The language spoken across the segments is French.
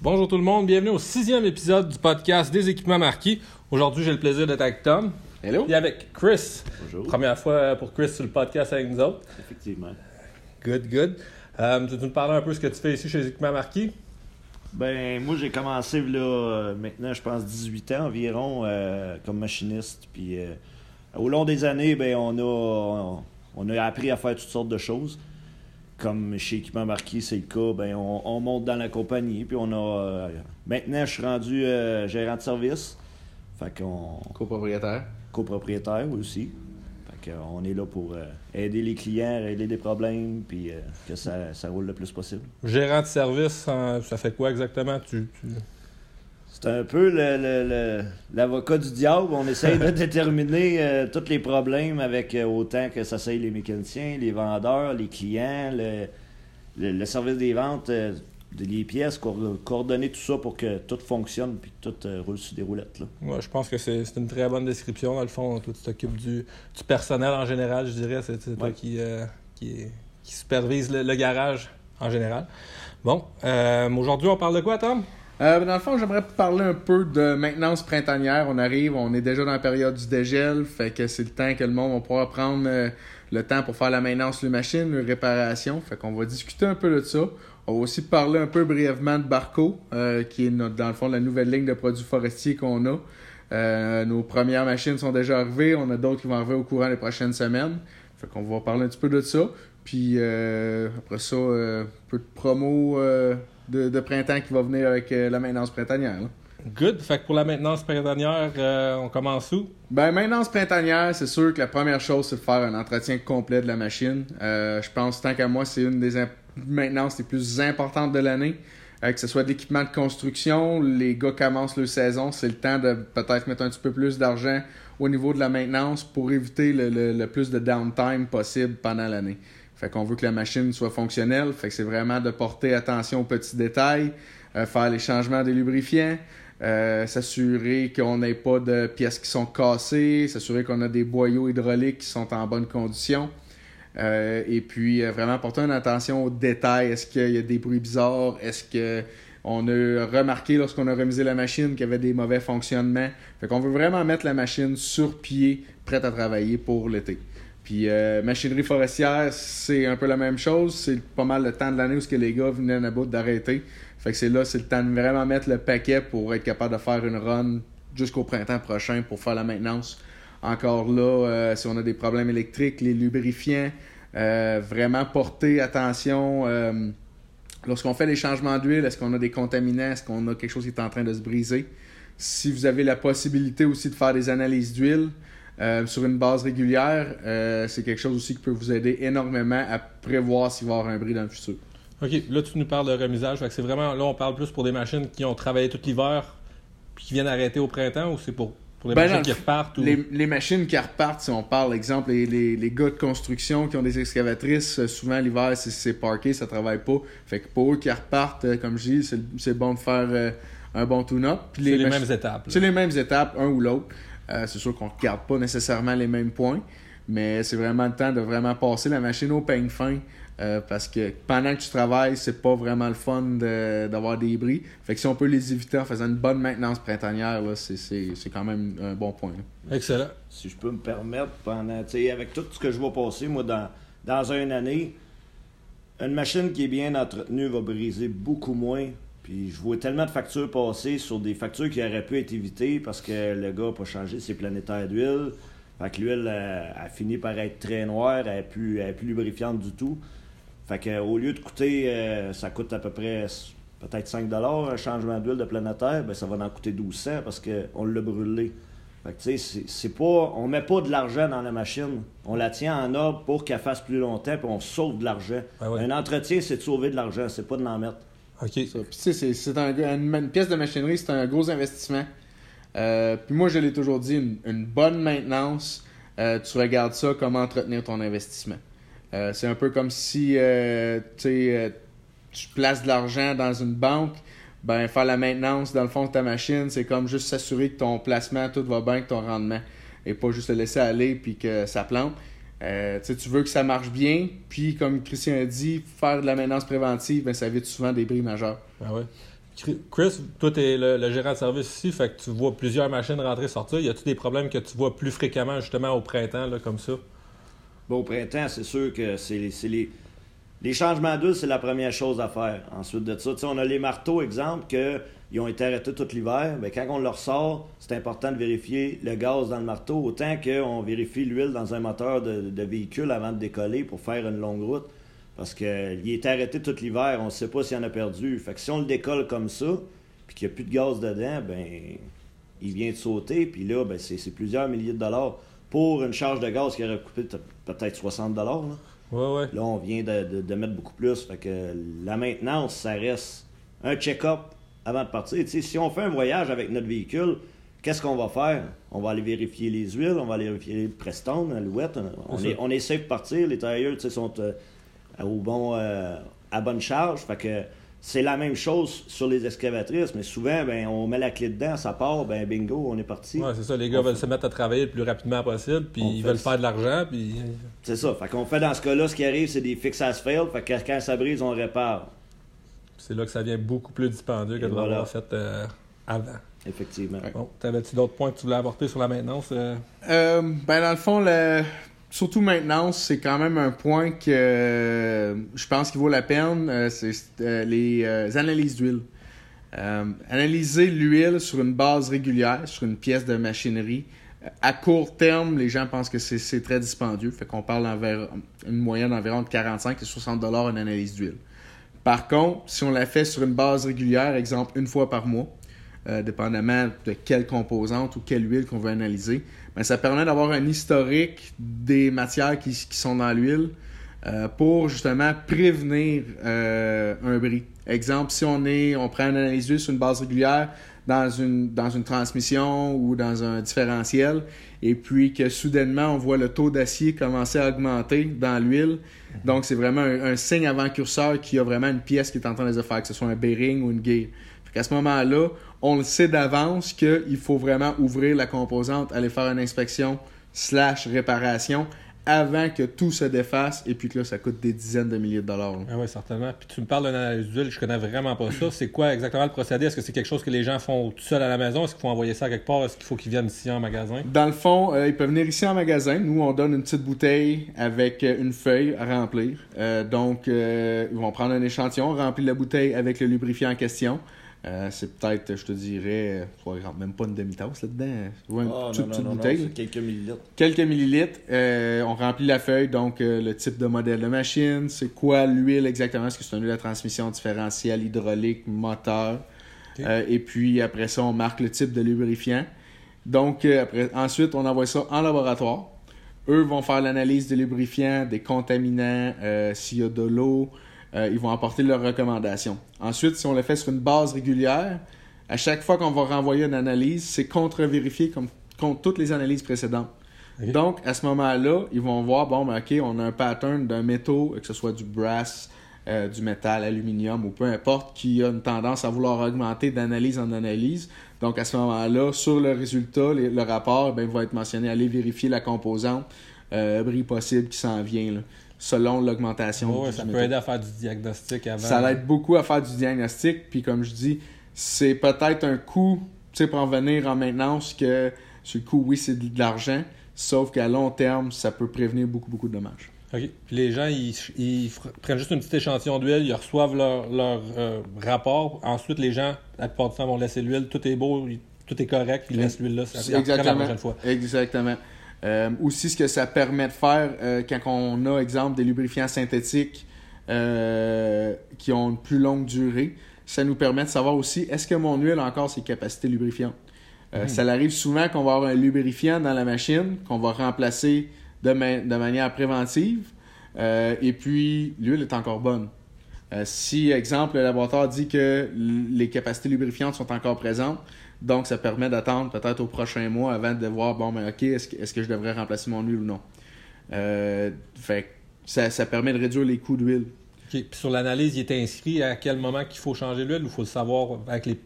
Bonjour tout le monde, bienvenue au sixième épisode du podcast des équipements marquis. Aujourd'hui, j'ai le plaisir d'être avec Tom. Hello. Et avec Chris. Bonjour. Première fois pour Chris sur le podcast avec nous autres. Effectivement. Good, good. Euh, tu veux nous parler un peu de ce que tu fais ici chez les équipements marquis? Ben, moi, j'ai commencé là, euh, maintenant, je pense, 18 ans environ, euh, comme machiniste. Puis, euh, au long des années, ben, on a, on a appris à faire toutes sortes de choses. Comme chez Équipement Marquis, c'est le cas, ben, on, on monte dans la compagnie. Puis, on a. euh, maintenant, je suis rendu euh, gérant de service. Fait qu'on. copropriétaire. copropriétaire aussi. Fait qu'on est là pour euh, aider les clients, régler des problèmes, puis euh, que ça, ça roule le plus possible. Gérant de service, euh, ça fait quoi exactement? Tu, tu- C'est un peu le- le- le- l'avocat du diable. On essaye de déterminer euh, tous les problèmes avec euh, autant que ça soit les mécaniciens, les vendeurs, les clients, le, service des ventes, euh, de- les pièces, co- coordonner tout ça pour que tout fonctionne puis que tout euh, roule sur des roulettes. Là. Ouais, je pense que c'est une très bonne description. Dans le fond, toi, tu t'occupes du, du personnel en général, je dirais. C'est toi Ouais. qui, qui, qui supervise le, garage en général. Bon, aujourd'hui, on parle de quoi, Tom? Euh, dans le fond, j'aimerais parler un peu de maintenance printanière. On arrive, on est déjà dans la période du dégel, fait que c'est le temps que le monde va pouvoir prendre euh, le temps pour faire la maintenance de machine, la réparation. Fait qu'on va discuter un peu de ça. On va aussi parler un peu brièvement de Barco, euh, qui est notre, dans le fond la nouvelle ligne de produits forestiers qu'on a. Euh, nos premières machines sont déjà arrivées, on a d'autres qui vont arriver au courant des prochaines semaines. Fait qu'on va parler un petit peu de ça. Puis euh, après ça, un peu de promo de, de printemps qui va venir avec euh, la maintenance printanière. là. Good. Fait que pour la maintenance printanière, euh, on commence où? Ben, maintenance printanière, c'est sûr que la première chose, c'est de faire un entretien complet de la machine. Euh, je pense, tant qu'à moi, c'est une des maintenances les plus importantes de l'année. Euh, que ce soit de l'équipement de construction, les gars commencent leur saison, c'est le temps de peut-être mettre un petit peu plus d'argent au niveau de la maintenance pour éviter le, le- le plus de downtime possible pendant l'année. Fait qu'on veut que la machine soit fonctionnelle, fait que c'est vraiment de porter attention aux petits détails, euh, faire les changements des lubrifiants, euh, s'assurer qu'on n'ait pas de pièces qui sont cassées, s'assurer qu'on a des boyaux hydrauliques qui sont en bonne condition. Euh, et puis euh, vraiment porter une attention aux détails. Est-ce qu'il y a des bruits bizarres? Est-ce que on a remarqué lorsqu'on a remisé la machine qu'il y avait des mauvais fonctionnements? Fait qu'on veut vraiment mettre la machine sur pied, prête à travailler pour l'été. Puis euh, machinerie forestière, c'est un peu la même chose. C'est pas mal le temps de l'année où ce que les gars venaient à bout d'arrêter. Fait que c'est là, c'est le temps de vraiment mettre le paquet pour être capable de faire une run jusqu'au printemps prochain pour faire la maintenance. Encore là, euh, si on a des problèmes électriques, les lubrifiants, euh, vraiment porter attention. euh, lorsqu'on fait les changements d'huile, est-ce qu'on a des contaminants? Est-ce qu'on a quelque chose qui est en train de se briser? Si vous avez la possibilité aussi de faire des analyses d'huile euh, sur une base régulière, euh, c'est quelque chose aussi qui peut vous aider énormément à prévoir s'il va y avoir un bris dans le futur. OK, là, tu nous parles de remisage. C'est vraiment, là, on parle plus pour des machines qui ont travaillé tout l'hiver puis qui viennent arrêter au printemps ou c'est pour, pour des Ben, machines qui repartent? Ou... Les, les machines qui repartent, si on parle, exemple, les, les, les gars de construction qui ont des excavatrices, euh, souvent l'hiver, c'est- c'est parké, ça travaille pas. Fait que pour eux qui repartent, comme je dis, c'est bon de faire euh, un bon tune-up. C'est les, mêmes étapes. C'est les mêmes étapes, un ou l'autre. Euh, c'est sûr qu'on ne regarde pas nécessairement les mêmes points, mais c'est vraiment le temps de vraiment passer la machine au peigne fin. euh, parce que pendant que tu travailles, c'est pas vraiment le fun de- d'avoir des bris. Fait que si on peut les éviter en faisant une bonne maintenance printanière, là, c'est- c'est c'est quand même un bon point. là. Excellent. si je peux me permettre, pendant, tu sais, avec tout ce que je vais passer, moi, dans, dans une année, une machine qui est bien entretenue va briser beaucoup moins. Puis je vois tellement de factures passer sur des factures qui auraient pu être évitées parce que le gars n'a pas changé ses planétaires d'huile. Fait que l'huile a fini par être très noire, elle n'est plus, elle est plus lubrifiante du tout. Fait que au lieu de coûter, euh, ça coûte à peu près peut-être 5 un changement d'huile de planétaire, ben ça va en coûter 1200 parce qu'on l'a brûlé. Fait que, tu sais, c'est- pas. On met pas de l'argent dans la machine. On la tient en ordre pour qu'elle fasse plus longtemps, puis on sauve de l'argent. Ouais. Un entretien, c'est de sauver de l'argent, c'est pas de l'en mettre. OK. C'est- un, une, pièce de machinerie, c'est un gros investissement. Euh, puis moi, je l'ai toujours dit, une, bonne maintenance, euh, tu regardes ça comme entretenir ton investissement. Euh, c'est un peu comme si euh, euh, tu places de l'argent dans une banque, ben faire la maintenance dans le fond de ta machine, c'est comme juste s'assurer que ton placement, tout va bien, que ton rendement, et pas juste le laisser aller puis que ça plante. Euh, tu veux que ça marche bien, puis comme Christian a dit, faire de la maintenance préventive, ben, ça évite souvent des bris majeurs. Ah ouais. Chris, toi, tu es le, gérant de service ici, fait que tu vois plusieurs machines rentrer sortir. Y a-tu des problèmes que tu vois plus fréquemment, justement, au printemps, là, comme ça? Bon, au printemps, c'est sûr que c'est les, les changements d'huile, c'est la première chose à faire. Ensuite de ça, on a les marteaux, exemple, qu'ils ont été arrêtés tout l'hiver. Mais quand on leur sort, c'est important de vérifier le gaz dans le marteau, autant qu'on vérifie l'huile dans un moteur de, véhicule avant de décoller pour faire une longue route. Parce qu'il est arrêté tout l'hiver, on ne sait pas s'il en a perdu. Fait que si on le décolle comme ça, puis qu'il n'y a plus de gaz dedans, ben il vient de sauter, puis là, ben, c'est plusieurs milliers de dollars pour une charge de gaz qui aurait coûté peut-être 60 dollars. Là, on vient de, mettre beaucoup plus. Fait que la maintenance, ça reste un check-up avant de partir. si on fait un voyage avec notre véhicule, qu'est-ce qu'on va faire? On va aller vérifier les huiles, on va aller vérifier le Preston, l'alouette. On est, on est safe de partir. Les tailleurs sont euh, au bon, euh, à bonne charge. Fait que c'est la même chose sur les excavatrices, mais souvent, ben, on met la clé dedans, ça part, ben bingo, on est parti. Ouais, c'est ça, les gars veulent se mettre à travailler le plus rapidement possible, puis ils veulent faire de l'argent, puis... C'est ça, fait qu'on fait dans ce cas-là, ce qui arrive, c'est des fixes as fail, fait que quand ça brise, on répare. C'est là que ça vient beaucoup plus dispendieux que de l'avoir fait euh, avant. Effectivement. Bon, t'avais-tu d'autres points que tu voulais apporter sur la maintenance? Euh? Euh, ben, dans le fond, le surtout maintenant, c'est quand même un point que euh, je pense qu'il vaut la peine, euh, c'est euh, les analyses d'huile. analyser l'huile sur une base régulière, sur une pièce de machinerie, à court terme, les gens pensent que c'est très dispendieux, fait qu'on parle d'environ une moyenne d'environ de 45 et 60 dollars une analyse d'huile. Par contre, si on la fait sur une base régulière, exemple une fois par mois, dépendamment de quelle composante ou quelle huile qu'on veut analyser, ça permet d'avoir un historique des matières qui, sont dans l'huile euh, pour justement prévenir euh, un bris. Exemple, si on est, on prend une analyse d'huile sur une base régulière dans une, dans une transmission ou dans un différentiel, et puis que soudainement on voit le taux d'acier commencer à augmenter dans l'huile. Donc c'est vraiment un, signe avant-curseur qu'il y a vraiment une pièce qui est en train de se faire, que ce soit un bearing ou une gear. À ce moment-là, on le sait d'avance qu'il faut vraiment ouvrir la composante, aller faire une inspection slash réparation avant que tout se défasse et puis que là, ça coûte des dizaines de milliers de dollars. Ah oui, certainement. Puis tu me parles d'une analyse d'huile, je connais vraiment pas ça. C'est quoi exactement le procédé? Est-ce que c'est quelque chose que les gens font tout seuls à la maison? Est-ce qu'il faut envoyer ça quelque part? Est-ce qu'il faut qu'ils viennent ici en magasin? Dans le fond, euh, ils peuvent venir ici en magasin. Nous, on donne une petite bouteille avec euh, une feuille à remplir. Euh, donc, ils vont prendre un échantillon, remplir la bouteille avec le lubrifiant en question. Euh, c'est peut-être, je te dirais, même pas une demi-tasse là-dedans. une oh, toute, bouteille. quelques millilitres. Quelques millilitres. Euh, on remplit la feuille, donc euh, le type de modèle de machine, c'est quoi l'huile exactement, est-ce que c'est une huile à transmission différentielle, hydraulique, moteur? et puis après ça, on marque le type de lubrifiant. Donc après, ensuite, on envoie ça en laboratoire. Eux vont faire l'analyse des lubrifiants, des contaminants, s'il y a de l'eau, euh, ils vont apporter leurs recommandations. Ensuite, si on le fait sur une base régulière, à chaque fois qu'on va renvoyer une analyse, c'est contre-vérifié comme contre toutes les analyses précédentes. Donc, à ce moment-là, ils vont voir, bon, ben, OK, on a un pattern d'un métaux, que ce soit du brass, euh, du métal, aluminium ou peu importe, qui a une tendance à vouloir augmenter d'analyse en analyse. Donc, à ce moment-là, sur le résultat, le rapport, ben, il va être mentionné, aller vérifier la composante, euh, bris possible qui s'en vient. Là selon l'augmentation. ça peut aider à faire du diagnostic avant. Ça aide beaucoup à faire du diagnostic. Puis comme je dis, c'est peut-être un coût pour en venir en maintenance que sur le coup, oui, c'est de l'argent. Sauf qu'à long terme, ça peut prévenir beaucoup, beaucoup de dommages. OK. Puis les gens, ils, prennent juste une petite échantillon d'huile, ils reçoivent leur, leur euh, rapport. Ensuite, les gens, la plupart du temps, vont laisser l'huile. Tout est beau, tout est correct, ils laissent l'huile là. Exactement. La prochaine fois. Exactement. Euh, aussi, ce que ça permet de faire euh, quand on a, exemple, des lubrifiants synthétiques euh, qui ont une plus longue durée, ça nous permet de savoir aussi est-ce que mon huile a encore ses capacités lubrifiantes? Hmm. Ça arrive souvent qu'on va avoir un lubrifiant dans la machine qu'on va remplacer de, de manière préventive et puis l'huile est encore bonne. si, exemple, le laboratoire dit que les capacités lubrifiantes sont encore présentes, donc, ça permet d'attendre peut-être au prochain mois avant de voir, bon, mais OK, est-ce que, est que je devrais remplacer mon huile ou non? Euh, fait ça, ça permet de réduire les coûts d'huile. Puis sur l'analyse, il est inscrit à quel moment qu'il faut changer l'huile ou il faut le savoir avec les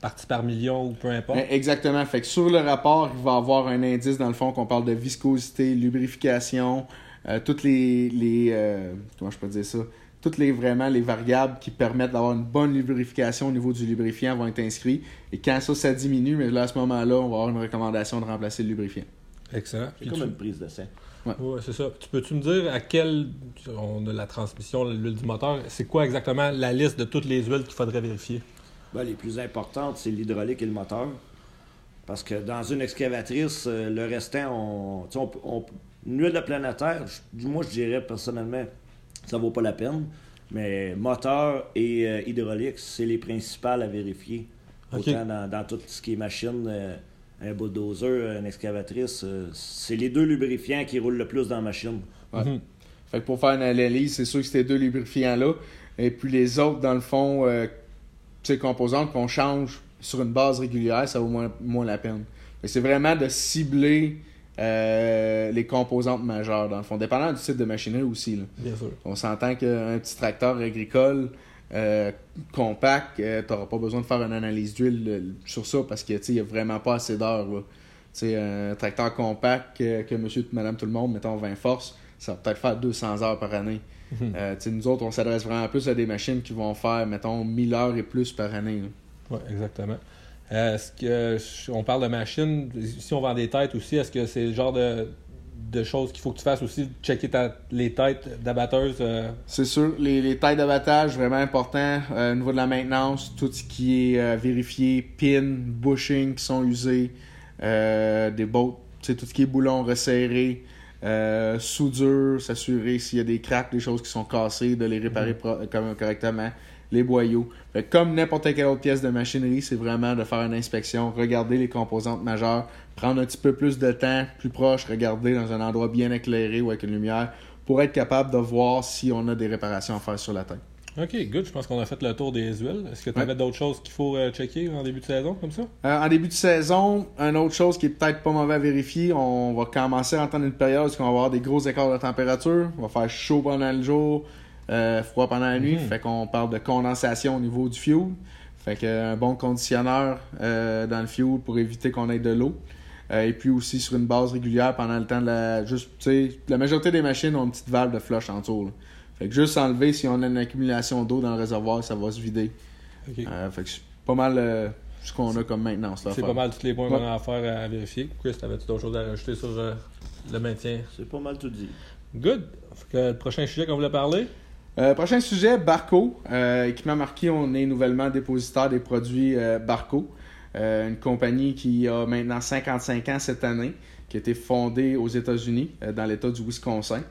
parties par million ou peu importe? Ben, exactement. Fait que sur le rapport, il va y avoir un indice dans le fond qu'on parle de viscosité, lubrification, euh, toutes les. les euh, comment je peux dire ça? Toutes les vraiment les variables qui permettent d'avoir une bonne lubrification au niveau du lubrifiant vont être inscrits. Et quand ça, ça diminue, mais là, à ce moment-là, on va avoir une recommandation de remplacer le lubrifiant. Excellent. C'est Puis comme tu- une prise de sang. Ouais, c'est ça. Tu peux-tu me dire à quel. On a la transmission, l'huile du moteur. C'est quoi exactement la liste de toutes les huiles qu'il faudrait vérifier? Ben, les plus importantes, c'est l'hydraulique et le moteur. Parce que dans une excavatrice, euh, le restant, on, tu sais, on, on- une huile de planétaire, moi je dirais personnellement, ça vaut pas la peine. Mais moteur et euh, hydraulique, c'est les principales à vérifier. Autant dans, dans tout ce qui est machine, euh, un bulldozer, une excavatrice, euh, c'est les deux lubrifiants qui roulent le plus dans la machine. Ouais. Mhm. Fait que pour faire une analyse, c'est sûr que ces deux lubrifiants-là. Et puis les autres, dans le fond, euh, ces composantes qu'on change sur une base régulière, ça vaut moins, moins la peine. Mais c'est vraiment de cibler euh, les composantes majeures, dans le fond, dépendant du type de machinerie aussi. là. Bien sûr. On s'entend qu'un petit tracteur agricole euh, compact, tu n'auras pas besoin de faire une analyse d'huile euh, sur ça parce qu'il n'y a vraiment pas assez d'heures. un tracteur compact que, que monsieur, madame, tout le monde, mettons 20 forces, ça va peut-être faire 200 heures par année. Mhm. Euh, nous autres, on s'adresse vraiment plus à des machines qui vont faire, mettons, 1000 heures et plus par année. Oui, exactement. Euh, Est-ce que on parle de machines, si on vend des têtes aussi, est-ce que c'est le genre de, de choses qu'il faut que tu fasses aussi, checker ta- les têtes d'abatteuses? euh, C'est sûr, les, les tailles d'abattage, vraiment important. Euh, au niveau de la maintenance, tout ce qui est euh, vérifié, pin, bushing qui sont usés, des tout ce qui est boulon resserré, soudure, s'assurer s'il y a des cracks, des choses qui sont cassées, de les réparer comme, correctement, les boyaux. Fait comme n'importe quelle autre pièce de machinerie, c'est vraiment de faire une inspection, regarder les composantes majeures, prendre un petit peu plus de temps, plus proche, regarder dans un endroit bien éclairé ou avec une lumière, pour être capable de voir si on a des réparations à faire sur la tête. Ok, good. Je pense qu'on a fait le tour des huiles. Est-ce que tu Ouais. avais d'autres choses qu'il faut euh, checker en début de saison comme ça? Euh, en début de saison, une autre chose qui est peut-être pas mauvais à vérifier, on va commencer à entendre une période où on va avoir des gros écarts de température. On va faire chaud pendant le jour, euh, froid pendant la nuit. Mhm. Fait qu'on parle de condensation au niveau du fuel. Fait qu'un bon conditionneur euh, dans le fuel pour éviter qu'on ait de l'eau. Euh, et puis aussi sur une base régulière pendant le temps de la. Juste, tu sais, la majorité des machines ont une petite valve de flush en dessous. là. Fait que juste enlever si on a une accumulation d'eau dans le réservoir, ça va se vider. Euh, fait que c'est pas mal euh, ce qu'on a comme maintenance. c'est pas mal tous les points Ouais. qu'on a à faire à vérifier. Chris, t'avais-tu d'autres choses à rajouter sur euh, le maintien? C'est pas mal tout dit. Good. Fait que le prochain sujet qu'on voulait parler? Euh, prochain sujet, Barco. Euh, équipement marqué, on est nouvellement dépositaire des produits euh, Barco. Euh, une compagnie qui a maintenant 55 ans cette année, qui a été fondée aux États-Unis, dans l'État du Wisconsin.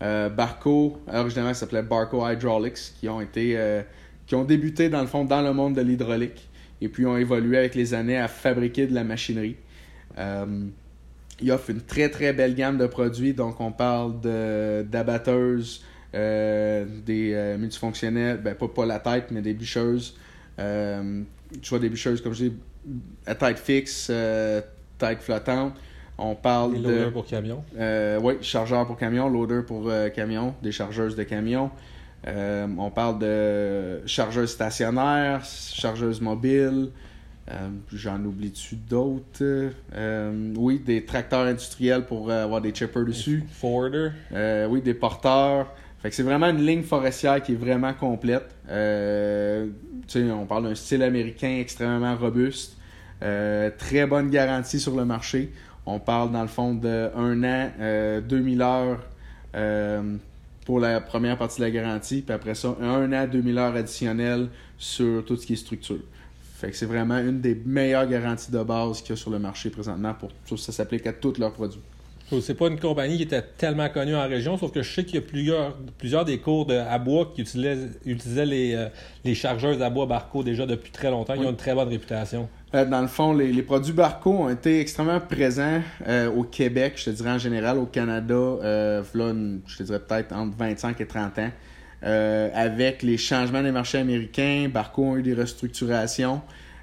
Barco, originalement, s'appelait Barco Hydraulics, qui ont été, qui ont débuté dans le fond dans le monde de l'hydraulique et puis ont évolué avec les années à fabriquer de la machinerie. Ils offrent une très très belle gamme de produits, donc on parle d'abatteuses, euh, des euh, multifonctionnels, ben pas, pas la tête, mais des bûcheuses. Euh, soit des bûcheuses, comme je dis, à tête fixe, tête flottante. On parle Les de. pour camion. Oui, chargeur pour camion, loader pour camion, des chargeuses de camion. On parle de chargeuses stationnaires, chargeuses mobiles. Euh, J'en oublie-tu d'autres? Euh, oui, des tracteurs industriels pour euh, avoir des chippers dessus. Forwarder. Oui, des porteurs. Fait que c'est vraiment une ligne forestière qui est vraiment complète. Euh, on parle d'un style américain extrêmement robuste. Euh, très bonne garantie sur le marché. On parle dans le fond de an, euh, 2000 heures euh, pour la première partie de la garantie, puis après ça, un an, 2000 heures additionnelles sur tout ce qui est structure. Fait que c'est vraiment une des meilleures garanties de base qu'il y a sur le marché présentement. Pour, ça s'applique à tous leurs produits. C'est pas une compagnie qui était tellement connue en région, sauf que je sais qu'il y a plusieurs, plusieurs des cours de, à bois qui utilisaient, utilisaient les, euh, les chargeuses à bois Barco déjà depuis très longtemps. Ils Oui. ont une très bonne réputation. Euh, dans le fond, les, les produits Barco ont été extrêmement présents euh, au Québec, je te dirais en général, au Canada, euh, une- je te dirais peut-être entre 25 et 30 ans. Avec les changements des marchés américains, Barco ont eu des restructurations.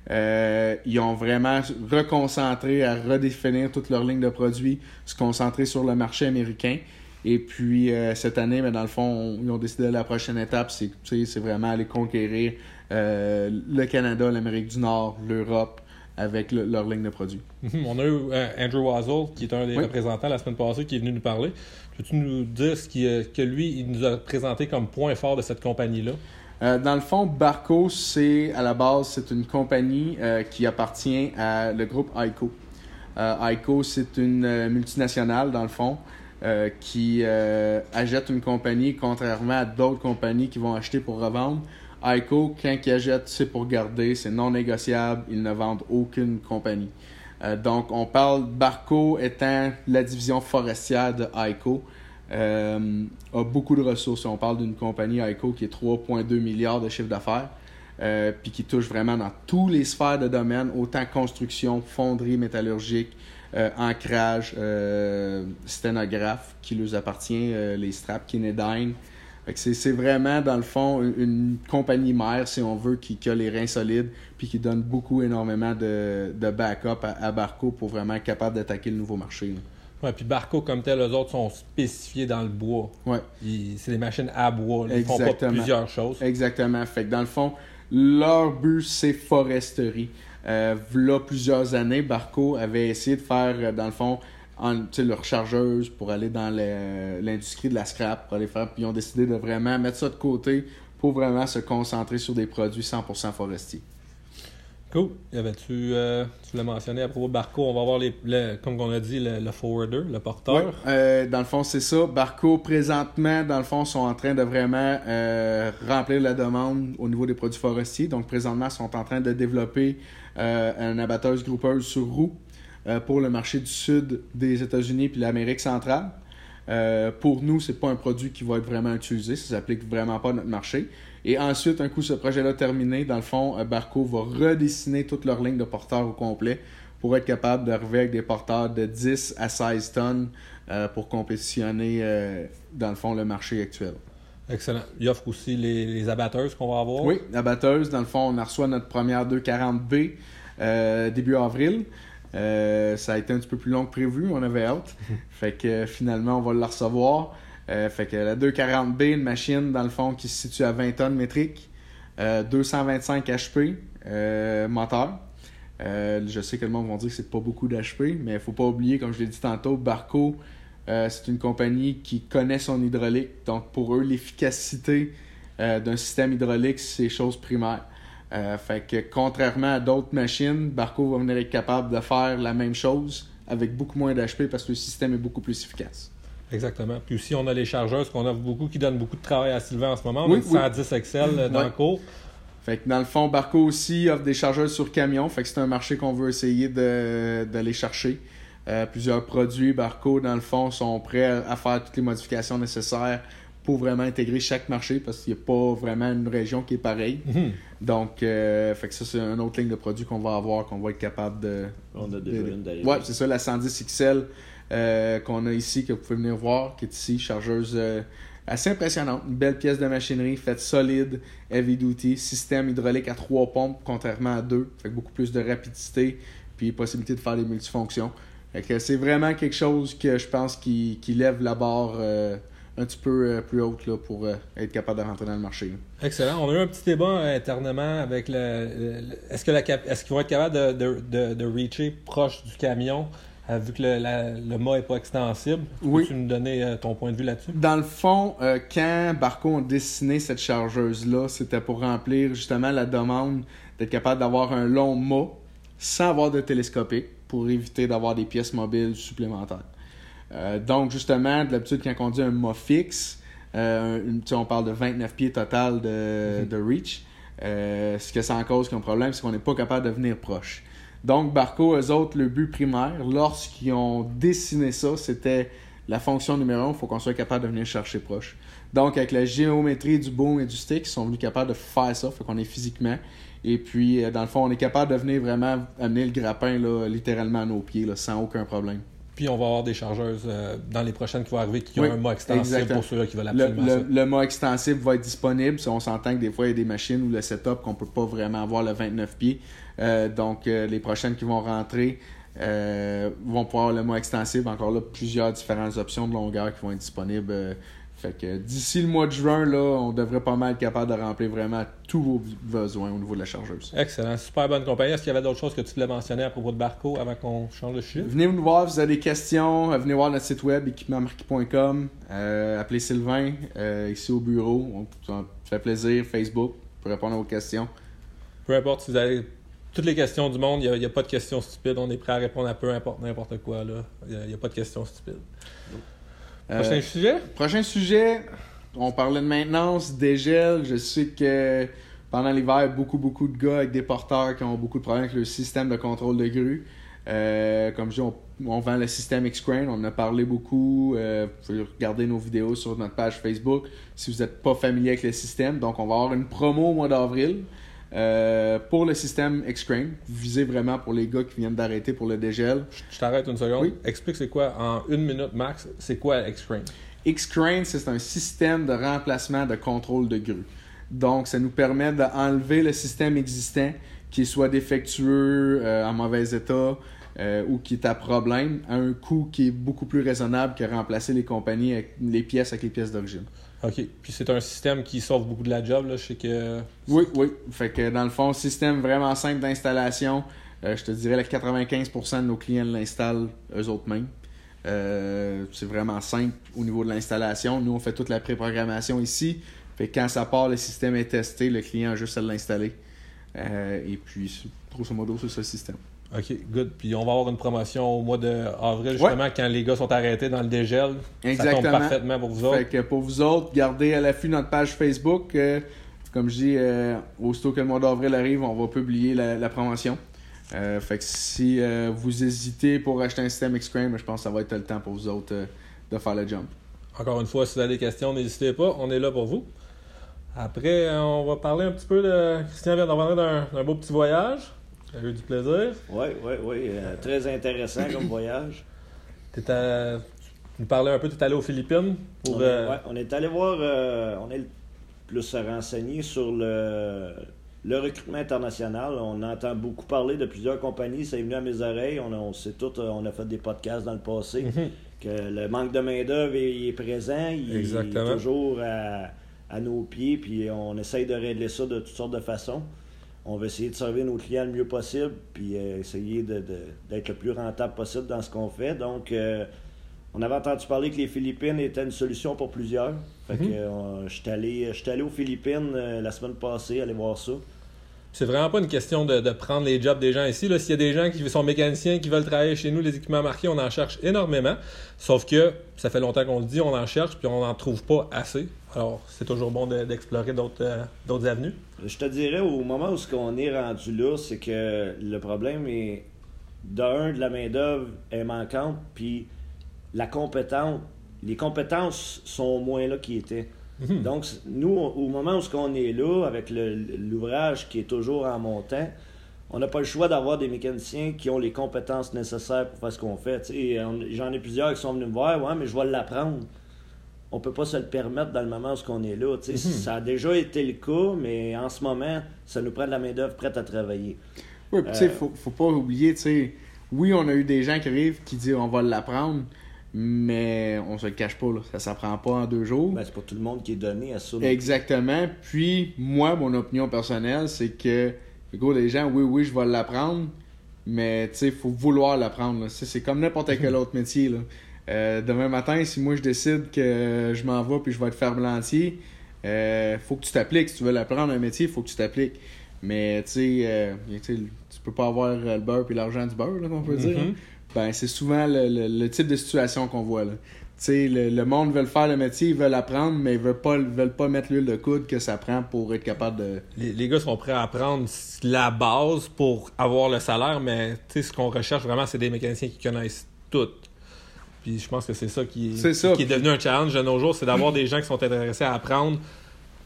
Euh, ils ont vraiment reconcentré à redéfinir toute leur ligne de produits, se concentrer sur le marché américain. Et puis euh, cette année, ben, dans le fond, on- ils ont décidé de la prochaine étape, c'est vraiment aller conquérir euh, le Canada, l'Amérique du Nord, l'Europe, avec leur ligne de produits. On a eu Andrew Wazzle, qui est un des représentants la semaine passée, qui est venu nous parler. Peux-tu nous dire ce que lui, il nous a présenté comme point fort de cette compagnie-là? Dans le fond, Barco, c'est à la base, c'est une compagnie qui appartient à le groupe ICO. ICO, c'est une multinationale, dans le fond, euh, qui euh, achète une compagnie, contrairement à d'autres compagnies qui vont acheter pour revendre. ICO, quand ils achètent, c'est pour garder, c'est non négociable, ils ne vendent aucune compagnie. Euh, donc, on parle Barco étant la division forestière de ICO, a beaucoup de ressources. On parle d'une compagnie ICO qui est 3,2 milliards de chiffre d'affaires. puis qui touche vraiment dans tous les sphères de domaine, autant construction, fonderie métallurgique, euh, ancrage, euh, sténographe qui nous appartient, euh, les straps Kinedyne. C'est vraiment, dans le fond, une, compagnie mère, si on veut, qui, a les reins solides, puis qui donne beaucoup, énormément de, de backup à, Barco pour vraiment être capable d'attaquer le nouveau marché. Oui, puis Barco, comme tel, eux autres sont spécifiés dans le bois. Ouais. C'est des machines à bois. Ils font pas plusieurs choses. Exactement. Fait que dans le ffond, leur but, c'est foresterie. Euh, là, plusieurs années, Barco avait essayé de faire, euh, dans le fond, en, leur chargeuse pour aller dans l'industrie de la scrap, pour aller faire, puis ils ont décidé de vraiment mettre ça de côté pour vraiment se concentrer sur des produits 100% forestiers. Cool. Euh, tu l'as mentionné à propos de Barco, on va voir, les, comme on a dit, le, forwarder, le porteur. Euh, dans le fond, c'est ça. Barco, présentement, dans le fond, sont en train de vraiment euh, remplir la demande au niveau des produits forestiers. Donc, présentement, sont en train de développer un abatteuse groupeuse sur roue pour le marché du sud des États-Unis puis l'Amérique centrale. pour nous, c'est pas un produit qui va être vraiment utilisé. Ça s'applique vraiment pas à notre marché. Et ensuite, un coup ce projet-là terminé, dans le fond, euh, Barco va redessiner toute leur ligne de porteurs au complet pour être capable d'arriver avec des porteurs de 10 à 16 tonnes euh, pour compétitionner, euh, dans le fond, le marché actuel. Excellent. Il offre aussi les, abatteuses qu'on va avoir. Oui, abatteuses. Dans le fond, on a reçu notre première 240B début avril. ça a été un petit peu plus long que prévu, on avait hâte. fait que finalement, on va la recevoir. Euh, fait que la 240B, une machine dans le fond qui se situe à 20 tonnes métriques, 225 HP moteur. Euh, je sais que le monde va dire que c'est pas beaucoup d'HP, mais il faut pas oublier, comme je l'ai dit tantôt, Barco, euh, c'est une compagnie qui connaît son hydraulique. Donc pour eux, l'efficacité d'un système hydraulique, c'est chose primaire. fait que contrairement à d'autres machines, Barco va venir être capable de faire la même chose avec beaucoup moins d'HP parce que le système est beaucoup plus efficace. Exactement. Puis aussi, on a les chargeurs, qu'on offre beaucoup, qui donnent beaucoup de travail à Sylvain en ce moment. On oui, 110 Excel euh, dans le cours. Fait que dans le fond, Barco aussi offre des chargeurs sur camion. Fait que c'est un marché qu'on veut essayer d'aller chercher. Euh, plusieurs produits Barco, dans le fond, sont prêts à, faire toutes les modifications nécessaires pour vraiment intégrer chaque marché parce qu'il n'y a pas vraiment une région qui est pareille. Mhm. Donc, euh, fait que ça, c'est une autre ligne de produits qu'on va avoir, qu'on va être capable de. On a déjà une d'ailleurs. Ouais, c'est ça, la 110 XL. Euh, qu'on a ici, que vous pouvez venir voir, qui est ici, chargeuse euh, assez impressionnante. Une belle pièce de machinerie, faite solide, heavy duty, système hydraulique à trois pompes, contrairement à deux, fait beaucoup plus de rapidité, puis possibilité de faire des multifonctions. c'est vraiment quelque chose que je pense qui, lève la barre euh, un petit peu plus haute là, pour être capable de rentrer dans le marché. Excellent. On a eu un petit débat internement avec le. est-ce que est-ce qu'ils vont être capables de, de, de, de reacher proche du camion? Euh, vu que le, le mât n'est pas extensible, oui. peux-tu nous donner euh, ton point de vue là-dessus? Dans le fond, euh, quand Barco a dessiné cette chargeuse-là, c'était pour remplir justement la demande d'être capable d'avoir un long mât sans avoir de télescopique pour éviter d'avoir des pièces mobiles supplémentaires. donc, justement, de l'habitude, quand on dit un mât fixe, on parle de 29 pieds total de, mhm. de reach. ce que ça en cause comme problème, c'est qu'on n'est pas capable de venir proche. Donc, Barco, eux autres, le but primaire, lorsqu'ils ont dessiné ça, c'était la fonction numéro un, il faut qu'on soit capable de venir chercher proche. Donc, avec la géométrie du boom et du stick, ils sont venus capables de faire ça, fait qu'on est physiquement. Et puis, euh, dans le fond, on est capable de venir vraiment amener le grappin là, littéralement à nos pieds, là, sans aucun problème. Puis on va avoir des chargeuses euh, dans les prochaines qui vont arriver qui ont un mot extensible pour ceux qui veulent absolument le, le, le mot extensible va être disponible. Si on s'entend que des fois, il y a des machines où le setup qu'on peut pas vraiment avoir le 29 pieds. Euh, donc, euh, les prochaines qui vont rentrer vont pouvoir le mot extensible. Encore là, plusieurs différentes options de longueur qui vont être disponibles Fait que d'ici le mois de juin, là, on devrait pas mal être capable de remplir vraiment tous vos besoins au niveau de la chargeuse. Excellent. Super bonne compagnie. Est-ce qu'il y avait d'autres choses que tu voulais mentionner à propos de Barco avant qu'on change de sujet? Venez nous voir, si vous avez des questions. Venez voir notre site web équipement-marquis.com. Euh, appelez Sylvain euh, ici au bureau. Ça fait plaisir. Facebook pour répondre à vos questions. Peu importe si vous avez toutes les questions du monde, il n'y a, pas de questions stupides. On est prêt à répondre à peu importe n'importe quoi. Il n'y a, pas de questions stupides. Prochain euh, sujet? Prochain sujet, on parlait de maintenance, dégel. Je sais que pendant l'hiver, beaucoup, beaucoup de gars avec des porteurs qui ont beaucoup de problèmes avec le système de contrôle de grue. Euh, comme je dis, on, vend le système X-Crane, on en a parlé beaucoup. Euh, vous pouvez regarder nos vidéos sur notre page Facebook si vous n'êtes pas familier avec le système. Donc, on va avoir une promo au mois d'avril. Pour le système X-Crane, visé vraiment pour les gars qui viennent d'arrêter pour le dégel. Je t'arrête une seconde. Explique c'est quoi, en une minute max, c'est quoi X-Crane? X-Crane, c'est un système de remplacement de contrôle de grue. Donc, ça nous permet d'enlever le système existant qui soit défectueux, euh, en mauvais état euh, ou qui est à problème, à un coût qui est beaucoup plus raisonnable que remplacer les compagnies avec les pièces avec les pièces d'origine. OK. Puis c'est un système qui sauve beaucoup de la job, là. Je sais que. Oui, oui. Fait que dans le fond, système vraiment simple d'installation. Euh, je te dirais que 95% de nos clients l'installent eux autres mêmes. c'est vraiment simple au niveau de l'installation. Nous, on fait toute la préprogrammation ici. Fait quand ça part, le système est testé, le client a juste à l'installer. Euh, et puis, grosso modo, c'est ce système. OK, good. Puis on va avoir une promotion au mois d'avril, justement, quand les gars sont arrêtés dans le dégel. Exactement. Ça tombe parfaitement pour vous autres. Fait que pour vous autres, gardez à l'affût notre page Facebook. Euh, comme je dis, euh, aussitôt que le mois d'avril arrive, on va publier la, promotion. fait que si vous hésitez pour acheter un système X-Crane, je pense que ça va être le temps pour vous autres de faire le jump. Encore une fois, si vous avez des questions, n'hésitez pas, on est là pour vous. Après, on va parler un petit peu de. Christian vient d'en d'un beau petit voyage. J'ai eu du plaisir? Oui, oui, oui. très intéressant comme voyage. Tu nous parlais un peu, tu es allé aux Philippines pour. Euh, on est allé voir. Euh, on est plus renseigné sur le, le recrutement international. On entend beaucoup parler de plusieurs compagnies. Ça est venu à mes oreilles. On, on sait tout. On a fait des podcasts dans le passé. Mhm. Que le manque de main-d'œuvre est, présent. Il est toujours à à nos pieds, puis on essaye de régler ça de toutes sortes de façons. On va essayer de servir nos clients le mieux possible, puis euh, essayer d'être le plus rentable possible dans ce qu'on fait. Donc, euh, on avait entendu parler que les Philippines étaient une solution pour plusieurs. Fait que mhm. euh, je suis allé, allé, aux Philippines la semaine passée, aller voir ça. C'est vraiment pas une question de, prendre les jobs des gens ici. S'il y a des gens qui sont mécaniciens qui veulent travailler chez nous, les équipements marqués, on en cherche énormément. Sauf que ça fait longtemps qu'on le dit, on en cherche, puis on n'en trouve pas assez. Alors, c'est toujours bon d'explorer euh, d'autres avenues. Je te dirais, au moment où ce qu'on est rendu là, c'est que le problème est, d'un, de la main-d'œuvre est manquante, puis la compétence, les compétences sont moins là qu'ils étaient. Mhm. Donc, nous, au moment où ce qu'on est là, avec l'ouvrage qui est toujours en montant, on n'a pas le choix d'avoir des mécaniciens qui ont les compétences nécessaires pour faire ce qu'on fait. J'en ai plusieurs qui sont venus me voir, ouais, mais je vais l'apprendre on peut pas se le permettre dans le moment où on est là. Mhm. Ça a déjà été le cas, mais en ce moment, ça nous prend de la main-d'œuvre prête à travailler. Oui, tu sais, euh, faut, faut pas oublier, tu sais, oui, on a eu des gens qui arrivent qui disent on va l'apprendre, mais on se le cache pas, là. ça s'apprend pas en deux jours. Ben, c'est pas tout le monde qui est donné à ça. Exactement. Puis, moi, mon opinion personnelle, c'est que, gros, les gens, oui, oui, je vais l'apprendre, mais tu sais, il faut vouloir l'apprendre. C'est comme n'importe quel autre métier. Là. Euh, demain matin, si moi je décide que je m'en vais puis je vais être ferblantier, euh, faut que tu t'appliques. Si tu veux l'apprendre un métier, il faut que tu t'appliques. Mais tu sais, euh, tu peux pas avoir le beurre puis l'argent du beurre, là, qu'on peut dire. Hein. Mm-hmm. Ben, c'est souvent le, type de situation qu'on voit. Là. le, monde veut faire le métier, ils veulent apprendre, mais ils veulent pas, veulent pas mettre l'huile de coude que ça prend pour être capable de. Les, les gars sont prêts à apprendre la base pour avoir le salaire, mais ce qu'on recherche vraiment, c'est des mécaniciens qui connaissent tout je pense que c'est ça qui est, qui est devenu un challenge de nos jours, c'est d'avoir des gens qui sont intéressés à apprendre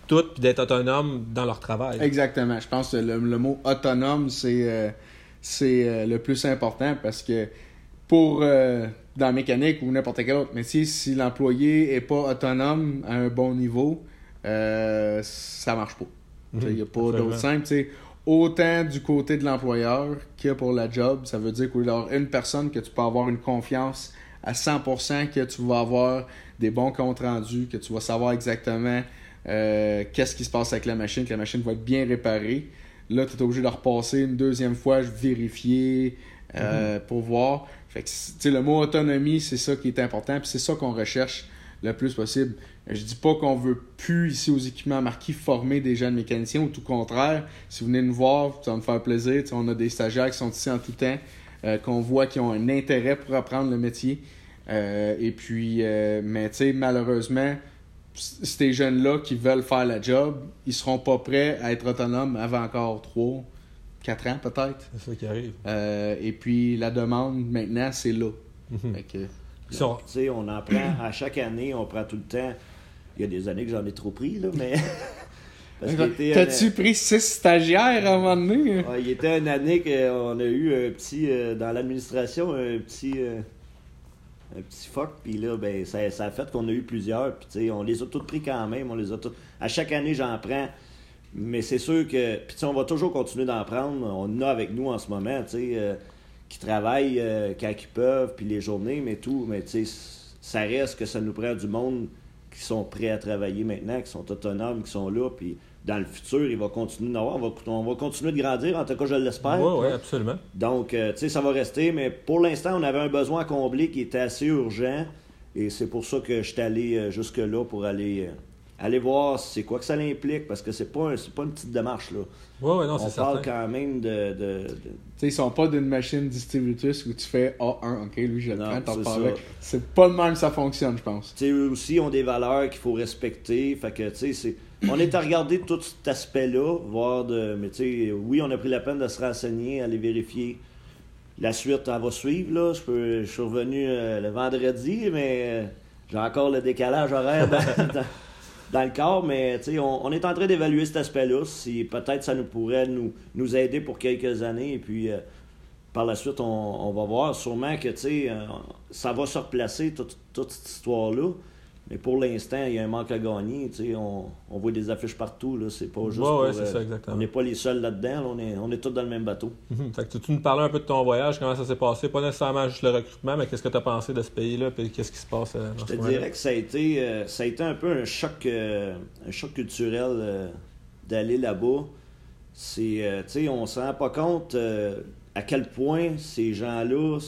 tout puis d'être autonomes dans leur travail. Exactement. Je pense que le, mot autonome, c'est euh, c'est euh, le plus important parce que pour euh, dans la mécanique ou n'importe quel autre métier, si l'employé est pas autonome à un bon niveau, ça marche pas. Il n'y a pas d'autre simple. Autant du côté de l'employeur que pour la job, ça veut dire qu'il y a une personne que tu peux avoir une confiance à 100% que tu vas avoir des bons comptes rendus, que tu vas savoir exactement euh, qu'est-ce qui se passe avec la machine, que la machine va être bien réparée. Là, tu es obligé de repasser une deuxième fois, vérifier euh, mm-hmm. pour voir. Fait que, le mot autonomie, c'est ça qui est important, puis c'est ça qu'on recherche le plus possible. Je dis pas qu'on veut plus ici aux équipements marqués former des jeunes mécaniciens, ou tout contraire. Si vous venez nous voir, ça va me faire plaisir. on a des stagiaires qui sont ici en tout temps, euh, qu'on voit qui ont un intérêt pour apprendre le métier. Euh, et puis, euh, mais malheureusement, ces jeunes-là qui veulent faire la job, ils seront pas prêts à être autonomes avant encore 3, 4 ans peut-être. C'est ça qui arrive. et puis, la demande maintenant, c'est là. Mhm. on en prend à chaque année, on prend tout le temps. Il y a des années que j'en ai trop pris, là, mais. T'as-tu pris six stagiaires à un moment donné? il était une année qu'on a eu un petit. Euh, dans l'administration, un petit. Euh, un petit fuck, puis là, ben, ça, ça, a fait qu'on a eu plusieurs, puis on les a tous pris quand même, on les a tous... À chaque année, j'en prends, mais c'est sûr que... Puis on va toujours continuer d'en prendre, on en a avec nous en ce moment, tu sais, euh, qui travaillent quand ils peuvent, puis les journées, mais tout, mais tu sais, ça reste que ça nous prend du monde qui sont prêts à travailler maintenant, qui sont autonomes, qui sont là, puis dans le futur, il va continuer On va, on va continuer de grandir, en tout cas, je l'espère. Oui, oui, absolument. Donc, euh, tu sais, ça va rester, mais pour l'instant, on avait un besoin à combler qui était assez urgent. Et c'est pour ça que je suis allé euh, jusque-là pour aller, aller voir c'est quoi que ça implique, parce que c'est pas, pas une petite démarche, là. Oui, oui, non, c'est On parle quand même de... de, Tu sais, ils sont pas d'une machine distributrice où tu fais A1, OK, lui, je le prends, t'en parles C'est pas le même ça fonctionne, je pense. Tu sais, eux aussi ont des valeurs qu'il faut respecter, fait que, tu sais, c'est on est à regarder tout cet aspect-là, voir de. Mais tu sais, oui, on a pris la peine de se renseigner, aller vérifier. La suite, elle va suivre, là. Je, suis revenu euh, le vendredi, mais euh, j'ai encore le décalage horaire dans, le corps, mais sais, on, est en train d'évaluer cet aspect-là. Si peut-être ça nous pourrait nous, nous aider pour quelques années, et puis. Euh, par la suite, on, va voir. Sûrement que, sais, ça va se replacer, toute, toute cette histoire-là. Mais pour l'instant, il y a un manque à gagner. On, on voit des affiches partout. Là. C'est pas juste. Euh, on n'est pas les seuls là-dedans. On, est, on est tous dans le même bateau. Mhm. fait que tu nous parlais un peu de ton voyage, comment ça s'est passé. Pas nécessairement juste le recrutement, mais qu'est-ce que tu as pensé de ce pays-là et qu'est-ce qui se passe euh, Je te dirais que ça a, été, euh, ça a été un peu un choc, un choc culturel d'aller là-bas. C'est, on ne se rend pas compte à quel point ces gens-là,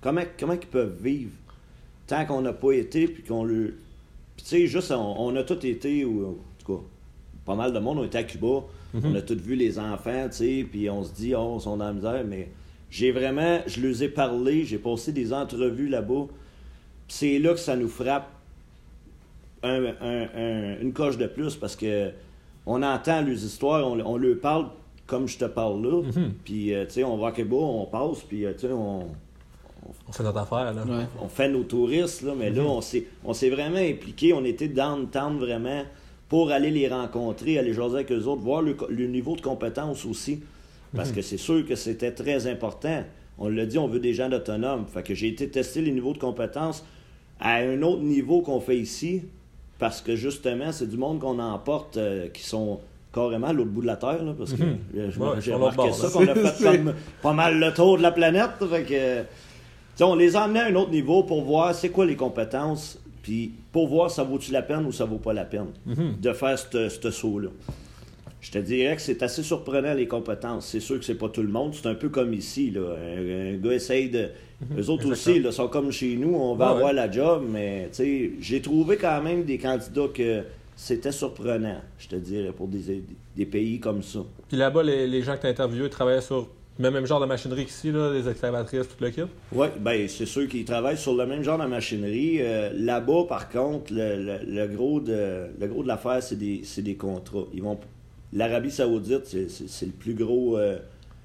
comment, comment ils peuvent vivre tant qu'on n'a pas été puis qu'on le tu sais, juste, on, a tous été, ou en tout cas, pas mal de monde ont été à Cuba. Mhm. On a tous vu les enfants, tu sais, puis on se dit, oh, ils sont dans la misère, mais j'ai vraiment, je leur ai parlé, j'ai passé des entrevues là-bas. C'est là que ça nous frappe une coche de plus parce que on entend leurs histoires, on, on leur parle comme je te parle là. Mhm. Puis, euh, tu sais, on va à Cuba, on passe, puis, euh, tu sais, on, on fait notre affaire, là. On fait nos touristes, là, mais là, mm-hmm. on s'est vraiment impliqué. On était downtown vraiment pour aller les rencontrer, aller jaser avec eux autres, voir le, niveau de compétence aussi. Parce mm-hmm. que c'est sûr que c'était très important. On l'a dit, on veut des gens autonomes. Fait que j'ai été tester les niveaux de compétences à un autre niveau qu'on fait ici. Parce que justement, c'est du monde qu'on emporte euh, qui sont carrément à l'autre bout de la Terre. parce que mm-hmm. j'ai remarqué ça, qu'on a fait pas mal le tour de la planète. Fait que, on les a amenés à un autre niveau pour voir c'est quoi les compétences, puis pour voir ça vaut-tu la peine ou ça vaut pas la peine mhm. de faire ce saut-là. Je te dirais que c'est assez surprenant les compétences. C'est sûr que c'est pas tout le monde. C'est un peu comme ici. Là. Un, gars essaye de. Mhm. Eux autres aussi là, sont comme chez nous. On va avoir la job, mais j'ai trouvé quand même des candidats que c'était surprenant, je te dirais, pour des, des pays comme ça. Puis là-bas, les, les gens que tu as interviewés travaillaient sur le même genre de machinerie qu'ici, là, les excavatrices, tout le kit? Oui, ben c'est sûr qu'ils travaillent sur le même genre de machinerie. Euh, là-bas, par contre, le, gros de le gros de l'affaire, c'est des, des, contrats. Ils vont L'Arabie Saoudite, c'est le plus gros. Euh,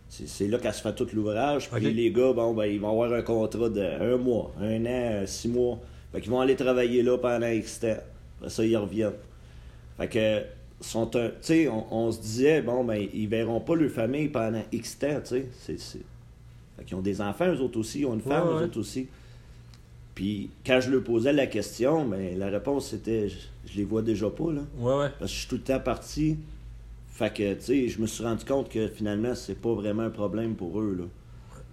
c'est là qu'elle se fait tout l'ouvrage. Puis les gars, bon, ben, ils vont avoir un contrat de un mois, un an, six mois. Fait qu'ils vont aller travailler là pendant X temps. Après ça, ils reviennent. Fait que sont un, on, on, se disait, bon, ben, ils verront pas leur famille pendant X temps, tu sais. Ils ont des enfants, eux autres aussi, ils ont une femme, eux autres aussi. Puis quand je leur posais la question, ben, la réponse c'était, je, les vois déjà pas, là. Ouais, ouais. Parce que je suis tout le temps parti. Fait que, tu sais, je me suis rendu compte que finalement, c'est pas vraiment un problème pour eux, là.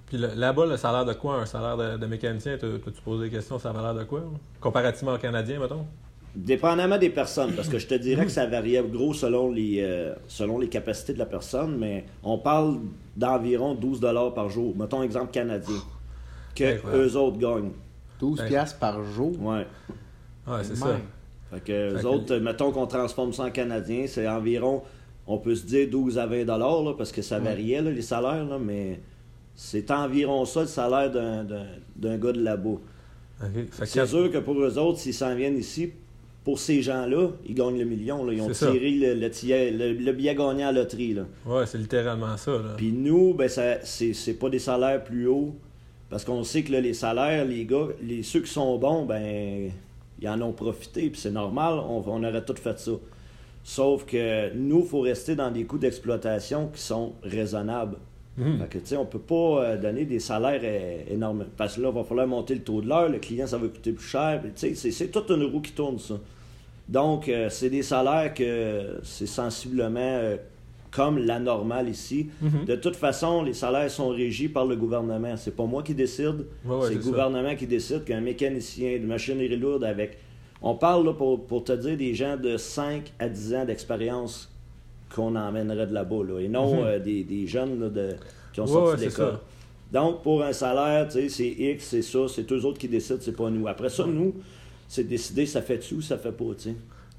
Puis là-bas, le salaire de quoi? Un salaire de, mécanicien, peux-tu poser des questions Ça a l'air de quoi? Comparativement au Canadien, mettons? Dépendamment des personnes, parce que je te dirais que ça variait gros selon les, euh, selon les capacités de la personne, mais on parle d'environ 12 par jour. Mettons exemple canadien, que eux autres gagnent. 12 piastres par jour? Ouais. Ouais, c'est ça. Fait que eux autres, mettons qu'on transforme ça en canadien, c'est environ, on peut se dire 12 à 20 là, parce que ça variait, les salaires, là, mais c'est environ ça le salaire d'un gars de là-bas. C'est sûr que pour eux autres, s'ils s'en viennent ici, pour ces gens-là, ils gagnent le million. Ils ont tiré le, le, billet gagnant à la loterie. Oui, c'est littéralement ça. Puis nous, ben, c'est pas des salaires plus hauts. Parce qu'on sait que les salaires, les gars, les, ceux qui sont bons, ben ils en ont profité. Puis c'est normal, on, on, aurait tout fait ça. Sauf que nous, il faut rester dans des coûts d'exploitation qui sont raisonnables. Mhm. Fait que, tu sais, on peut pas euh, donner des salaires énormes. Parce que là, il va falloir monter le taux de l'heure, le client, ça va coûter plus cher. Tu sais, c'est toute une roue qui tourne, ça. Donc, euh, c'est des salaires que c'est sensiblement euh, comme la normale ici. Mhm. De toute façon, les salaires sont régis par le gouvernement. C'est pas moi qui décide, c'est le gouvernement qui décide qu'un mécanicien de machinerie lourde avec. On parle, là, pour, pour te dire, des gens de 5 à 10 ans d'expérience qu'on emmènerait de là-bas, là, et non mhm. euh, des, des, jeunes de, qui ont sorti de l'école. Donc, pour un salaire, c'est X, c'est ça, c'est eux autres qui décident, c'est pas nous. Après ça, nous, c'est décider, ça fait-tu ou ça fait pas, tu sais.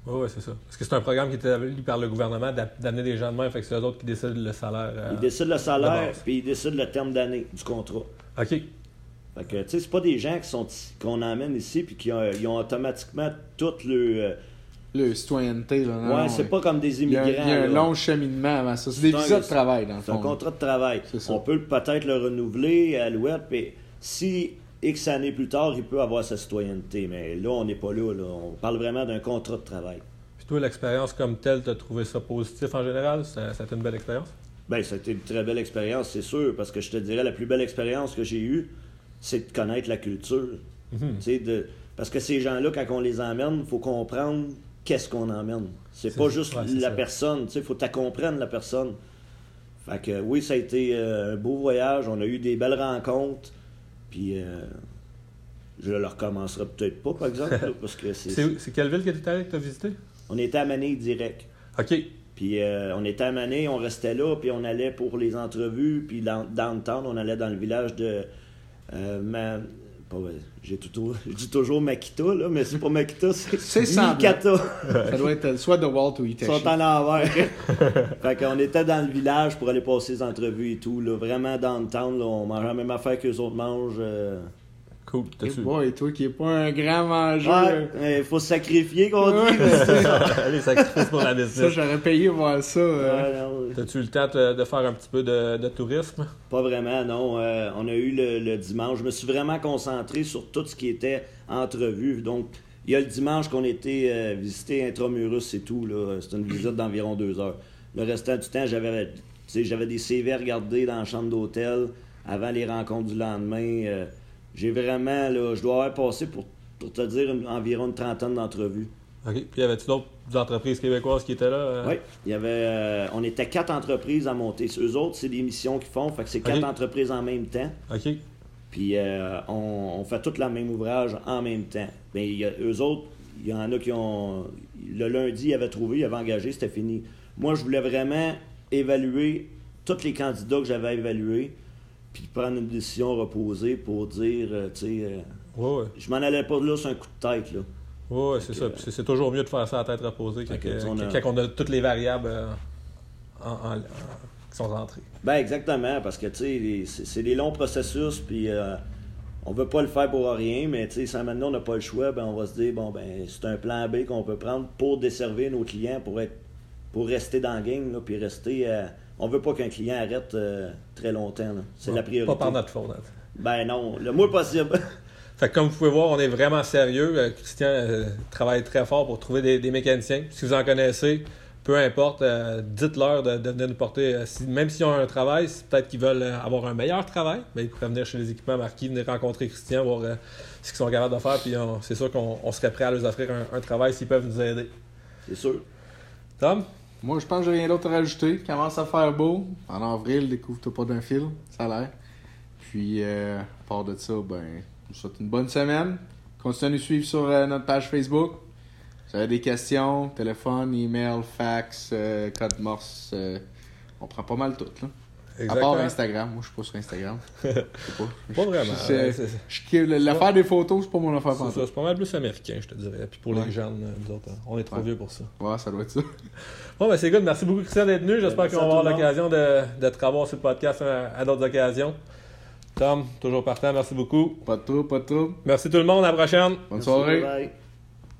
Oui, ouais, c'est ça. Parce que c'est un programme qui est établi par le gouvernement d'amener des gens de même, fait que c'est eux autres qui décident le salaire. Euh, ils décident le salaire, puis ils décident le terme d'année du contrat. OK. Fait que, tu sais, c'est pas des gens qui sont qu'on emmène ici, puis qui ont, ils ont automatiquement tout le. Euh, le citoyenneté. Là, ouais, c'est pas comme des immigrants. Il y a, un long cheminement avant ça. C'est des visas de travail, dans le fond. C'est un contrat de travail. On peut peut-être le renouveler à l'ouest, mais si X années plus tard, il peut avoir sa citoyenneté. Mais là, on n'est pas là, là, On parle vraiment d'un contrat de travail. Puis toi, l'expérience comme telle, tu as trouvé ça positif en général? Ça, a été une belle expérience? Bien, ça a été une très belle expérience, c'est sûr, parce que je te dirais, la plus belle expérience que j'ai eue, c'est de connaître la culture. Mhm. de... Parce que ces gens-là, quand on les emmène, il faut comprendre qu'est-ce qu'on emmène. C'est pas juste la personne, il faut comprendre la personne. Fait que oui, ça a été euh, un beau voyage, on a eu des belles rencontres, puis euh, je le recommencerai peut-être pas, par exemple, parce que c'est... c'est quelle ville que tu allé que tu as visité? On était à Mané direct. OK. Puis euh, on était à Mané, on restait là, puis on allait pour les entrevues, puis dans, dans le temps, on allait dans le village de... J'ai tout, je dis toujours Makita, là, mais c'est pas Makita, c'est Mikata. ça doit être soit de Walt ou Itachi. Ils sont en envers. fait qu'on était dans le village pour aller passer les entrevues et tout. Là, vraiment dans le town, là, on mangeait la même affaire que les autres mangent. Euh, Cool. Et, toi qui n'es pas un grand mangeur. il faut se sacrifier, qu'on dit. Les sacrifices pour la business. Ça, j'aurais payé voir ça. Euh. T'as-tu eu le temps de faire un petit peu de, tourisme? Pas vraiment, non. Euh, on a eu le, dimanche. Je me suis vraiment concentré sur tout ce qui était entrevue. Donc, il y a le dimanche qu'on était euh, visiter Intramurus, c'est tout. C'est une visite d'environ deux heures. Le restant du temps, j'avais j'avais des CV à regarder dans la chambre d'hôtel avant les rencontres du lendemain. J'ai vraiment, là, je dois avoir passé pour, pour te dire environ une trentaine d'entrevues. OK. Puis y avait-tu d'autres entreprises québécoises qui étaient là? Euh? Oui. Il y avait, euh, on était quatre entreprises à monter. Eux autres, c'est des missions qu'ils font. Fait que c'est quatre entreprises en même temps. OK. Puis euh, on, fait tout le même ouvrage en même temps. Mais y a, eux autres, il y en a qui ont. Le lundi, ils avaient trouvé, ils avaient engagé, c'était fini. Moi, je voulais vraiment évaluer tous les candidats que j'avais évalués puis prendre une décision reposée pour dire, euh, tu sais, euh, ouais, je m'en allais pas là sur un coup de tête, là. Oui, c'est ça. c'est toujours mieux de faire ça à tête reposée quand, on a... toutes les variables euh, qui sont rentrées. Ben exactement, parce que tu sais, c'est des longs processus, puis on veut pas le faire pour rien, mais tu sais, maintenant on n'a pas le choix, ben on va se dire, bon, ben c'est un plan B qu'on peut prendre pour desservir nos clients, pour être pour rester dans le game, là, puis rester on veut pas qu'un client arrête euh, très longtemps. C'est la priorité. Pas par notre faute. Hein. Ben non, le moins possible. fait comme vous pouvez voir, on est vraiment sérieux. Euh, Christian euh, travaille très fort pour trouver des, mécaniciens. Si vous en connaissez, peu importe, dites-leur de, venir nous porter. même s'ils ont un travail, peut-être qu'ils veulent avoir un meilleur travail, mais ils pourraient venir chez les équipements marquis, venir rencontrer Christian, voir ce qu'ils sont capables de faire. Puis c'est sûr qu'on serait prêt à leur offrir un, un travail s'ils peuvent nous aider. C'est sûr. Tom? Moi, je pense que j'ai rien d'autre à rajouter. Commence à faire beau. En avril, découvre-toi pas d'un fil. Ça a l'air. Puis, euh, à part de ça, ben, je vous souhaite une bonne semaine. Continuez à nous suivre sur euh, notre page Facebook. Si vous avez des questions, téléphone, email, fax, euh, code morse, on prend pas mal tout. Là. À part Instagram. Moi, je suis pas sur Instagram. Je sais pas. Pas vraiment. Je- ouais, je- c'est- je- L'affaire des photos, c'est pas mon affaire c'est c'est pas mal plus américain, je te dirais. Puis pour Ouais. les jeunes, euh, nous autres, on est trop Ouais. vieux pour ça. Ouais, ça doit être ça. Bon, ben c'est good. Merci beaucoup, Christian, d'être venu. J'espère qu'on va à tout avoir le monde. l'occasion de, de te revoir sur le podcast à, à d'autres occasions. Tom, toujours partant. Merci beaucoup. Pas de trouble, pas de trouble. Merci tout le monde. À la prochaine. Bonne Merci, soirée. bye.